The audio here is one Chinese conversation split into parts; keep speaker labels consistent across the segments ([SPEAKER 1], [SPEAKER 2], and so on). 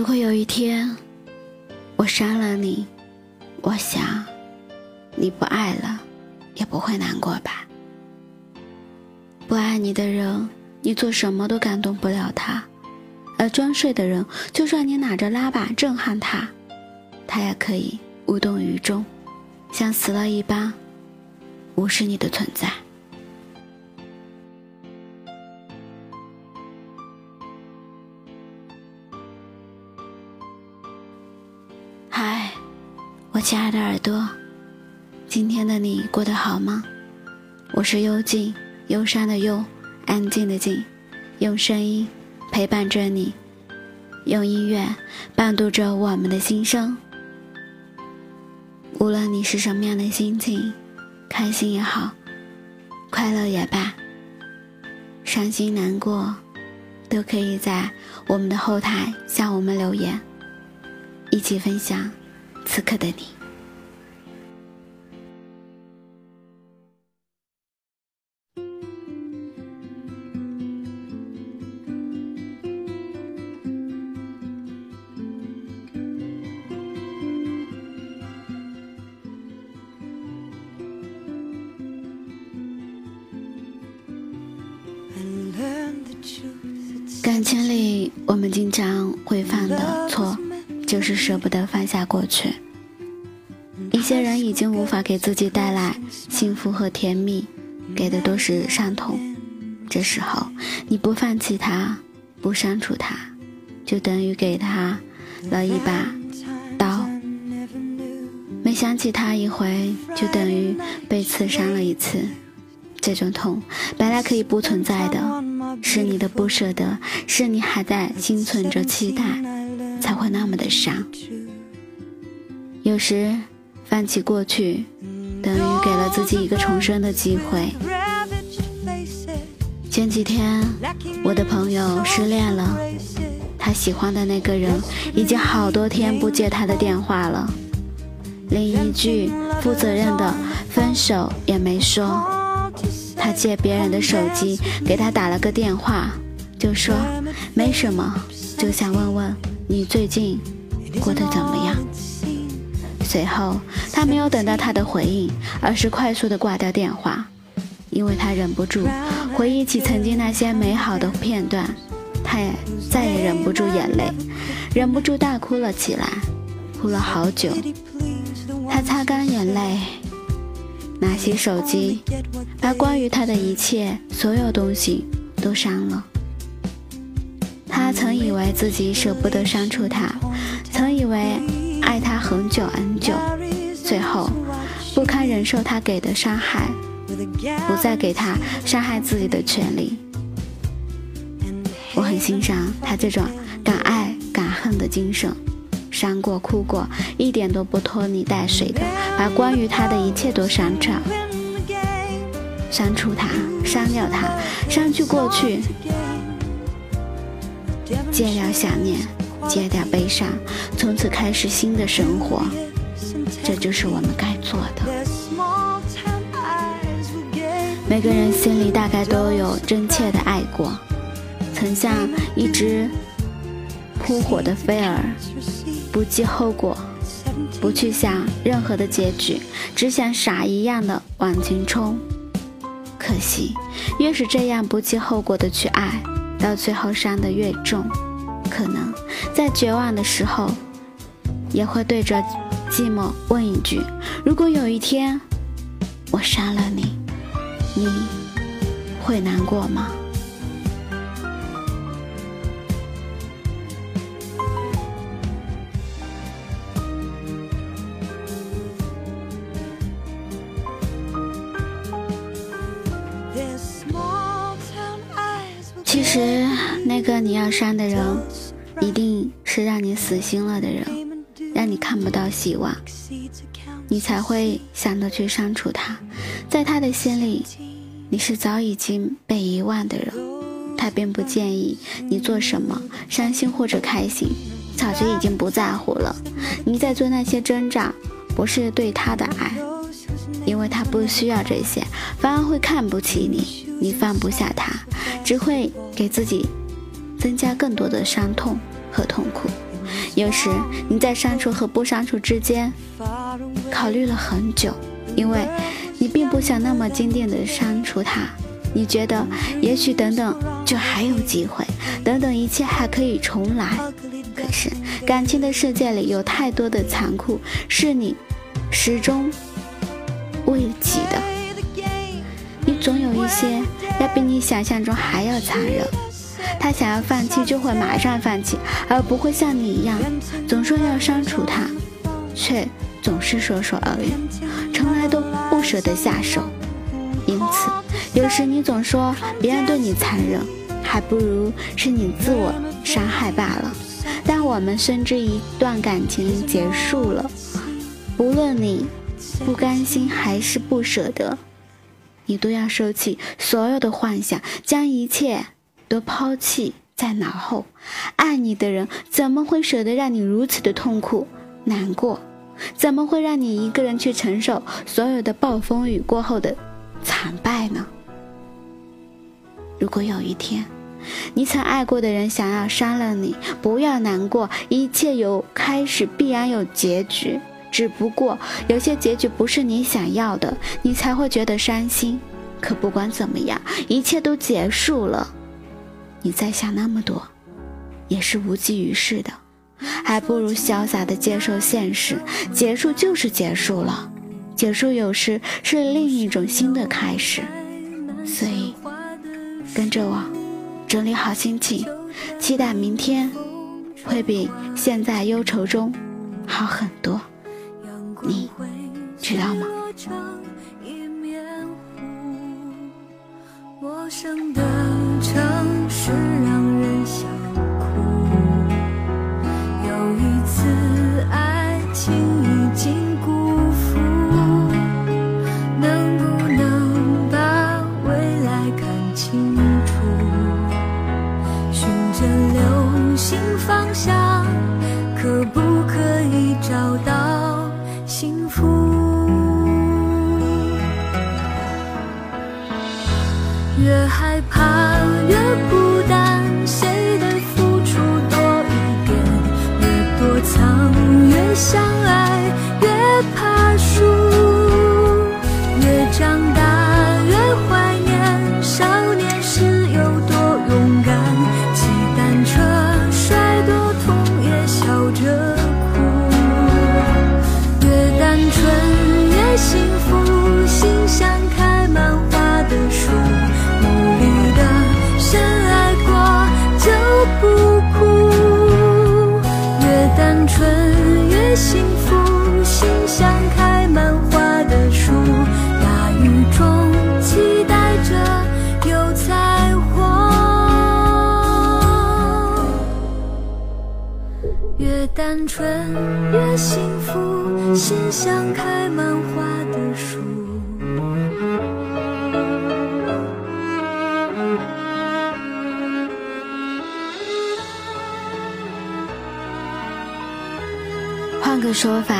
[SPEAKER 1] 如果有一天我伤了你，我想你不爱了，也不会难过吧？不爱你的人，你做什么都感动不了他；而装睡的人，就算你拿着拉把震撼他，他也可以无动于衷，像死了一般，无视你的存在。亲爱的耳朵，今天的你过得好吗？我是幽静，忧伤的幽，安静的静，用声音陪伴着你，用音乐伴读着我们的心声。无论你是什么样的心情，开心也好，快乐也罢，伤心难过，都可以在我们的后台向我们留言。一起分享此刻的你。感情里，我们经常会犯的错。就是舍不得放下过去。一些人已经无法给自己带来幸福和甜蜜，给的都是伤痛。这时候你不放弃他，不删除他，就等于给他了一把刀。没想起他一回，就等于被刺伤了一次。这种痛本来可以不存在的，是你的不舍得，是你还在心存着期待。才会那么的傻。有时放弃过去，等于给了自己一个重生的机会。前几天，我的朋友失恋了，他喜欢的那个人已经好多天不接他的电话了，连一句负责任的分手也没说。他借别人的手机给他打了个电话，就说没什么，就想问问。你最近过得怎么样？随后，他没有等到他的回应，而是快速的挂掉电话，因为他忍不住回忆起曾经那些美好的片段，他也再也忍不住眼泪，忍不住大哭了起来，哭了好久。他擦干眼泪，拿起手机，把关于他的一切所有东西都删了。曾以为自己舍不得删除他，曾以为爱他很久很久，最后不堪忍受他给的伤害，不再给他伤害自己的权利。我很欣赏他这种敢爱敢恨的精神，伤过哭过，一点都不拖泥带水的把关于他的一切都删掉，删除他，删掉他，删去过去。戒掉想念，戒掉悲伤，从此开始新的生活，这就是我们该做的。每个人心里大概都有真切的爱过，曾像一只扑火的飞蛾，不计后果，不去想任何的结局，只想傻一样的往前冲。可惜，越是这样不计后果的去爱。到最后伤的越重，可能在绝望的时候，也会对着寂寞问一句：如果有一天我杀了你，你会难过吗？删的人，一定是让你死心了的人，让你看不到希望，你才会想着去删除他。在他的心里，你是早已经被遗忘的人，他并不介意你做什么，伤心或者开心，早就已经不在乎了。你在做那些挣扎，不是对他的爱，因为他不需要这些，反而会看不起你。你放不下他，只会给自己增加更多的伤痛和痛苦。有时你在删除和不删除之间考虑了很久，因为你并不想那么坚定的删除它。你觉得也许等等就还有机会，等等一切还可以重来。可是感情的世界里有太多的残酷，是你始终未及的。你总有一些要比你想象中还要残忍。他想要放弃就会马上放弃，而不会像你一样总说要删除他，却总是说说而已，从来都不舍得下手。因此，有时你总说别人对你残忍，还不如是你自我伤害罢了。但我们深知一段感情结束了，不论你不甘心还是不舍得，你都要收起所有的幻想，将一切都抛弃在脑后。爱你的人怎么会舍得让你如此的痛苦难过？怎么会让你一个人去承受所有的暴风雨过后的？惨败呢？如果有一天，你曾爱过的人想要杀了你，不要难过，一切有开始必然有结局，只不过有些结局不是你想要的，你才会觉得伤心。可不管怎么样，一切都结束了，你再想那么多，也是无济于事的，还不如潇洒的接受现实，结束就是结束了。结束有时是另一种新的开始，所以跟着我整理好心情，期待明天会比现在忧愁中好很多，你知道吗？
[SPEAKER 2] 陌生的新方向可不可以找到幸福？越害怕越
[SPEAKER 1] 单纯越幸福，心像开满花的树。换个说法，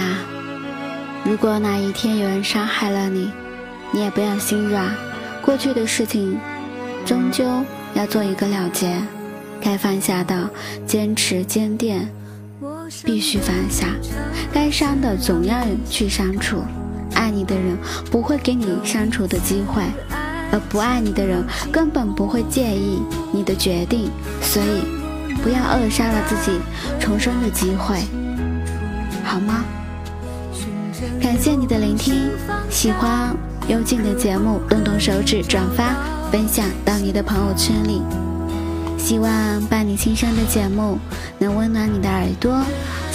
[SPEAKER 1] 如果哪一天有人伤害了你，你也不要心软。过去的事情，终究要做一个了结。该放下的，坚持坚定。必须放下，该删的总要去删除。爱你的人不会给你删除的机会，而不爱你的人根本不会介意你的决定。所以，不要扼杀了自己重生的机会，好吗？感谢你的聆听，喜欢幽静的节目，动动手指转发分享到你的朋友圈里。希望伴你轻声的节目能温暖你的耳朵。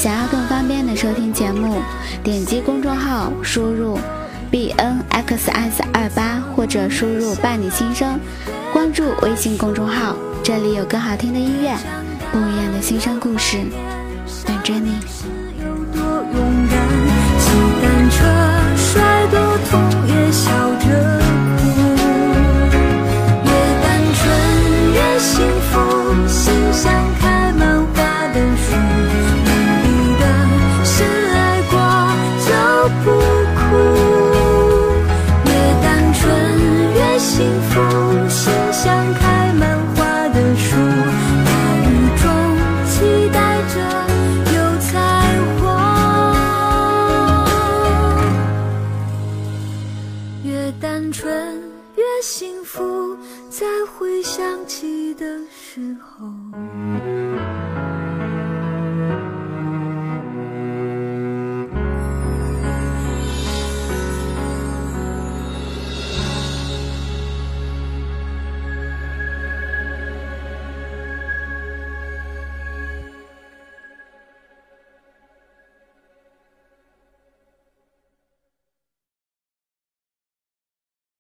[SPEAKER 1] 想要更方便的收听节目，点击公众号输入 b n x s 二八或者输入伴你轻声，关注微信公众号，这里有更好听的音乐，不一样的心声故事等着你。
[SPEAKER 2] true.